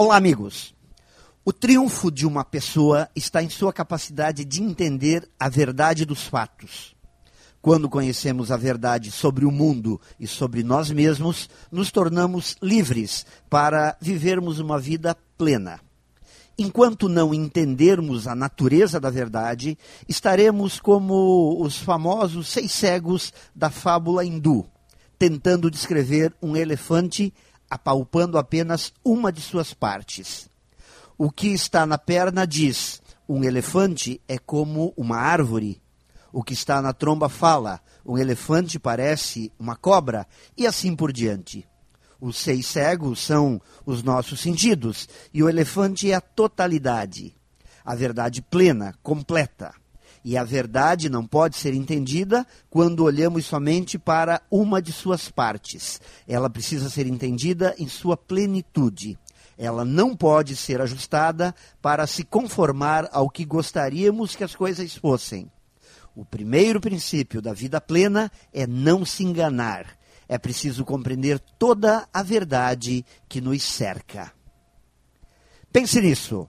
Olá, amigos. O triunfo de uma pessoa está em sua capacidade de entender a verdade dos fatos. Quando conhecemos a verdade sobre o mundo e sobre nós mesmos, nos tornamos livres para vivermos uma vida plena. Enquanto não entendermos a natureza da verdade, estaremos como os famosos seis cegos da fábula hindu, tentando descrever um elefante apalpando apenas uma de suas partes. O que está na perna diz: um elefante é como uma árvore. O que está na tromba fala: um elefante parece uma cobra, e assim por diante. Os seis cegos são os nossos sentidos, e o elefante é a totalidade, a verdade plena, completa. E a verdade não pode ser entendida quando olhamos somente para uma de suas partes. Ela precisa ser entendida em sua plenitude. Ela não pode ser ajustada para se conformar ao que gostaríamos que as coisas fossem. O primeiro princípio da vida plena é não se enganar. É preciso compreender toda a verdade que nos cerca. Pense nisso.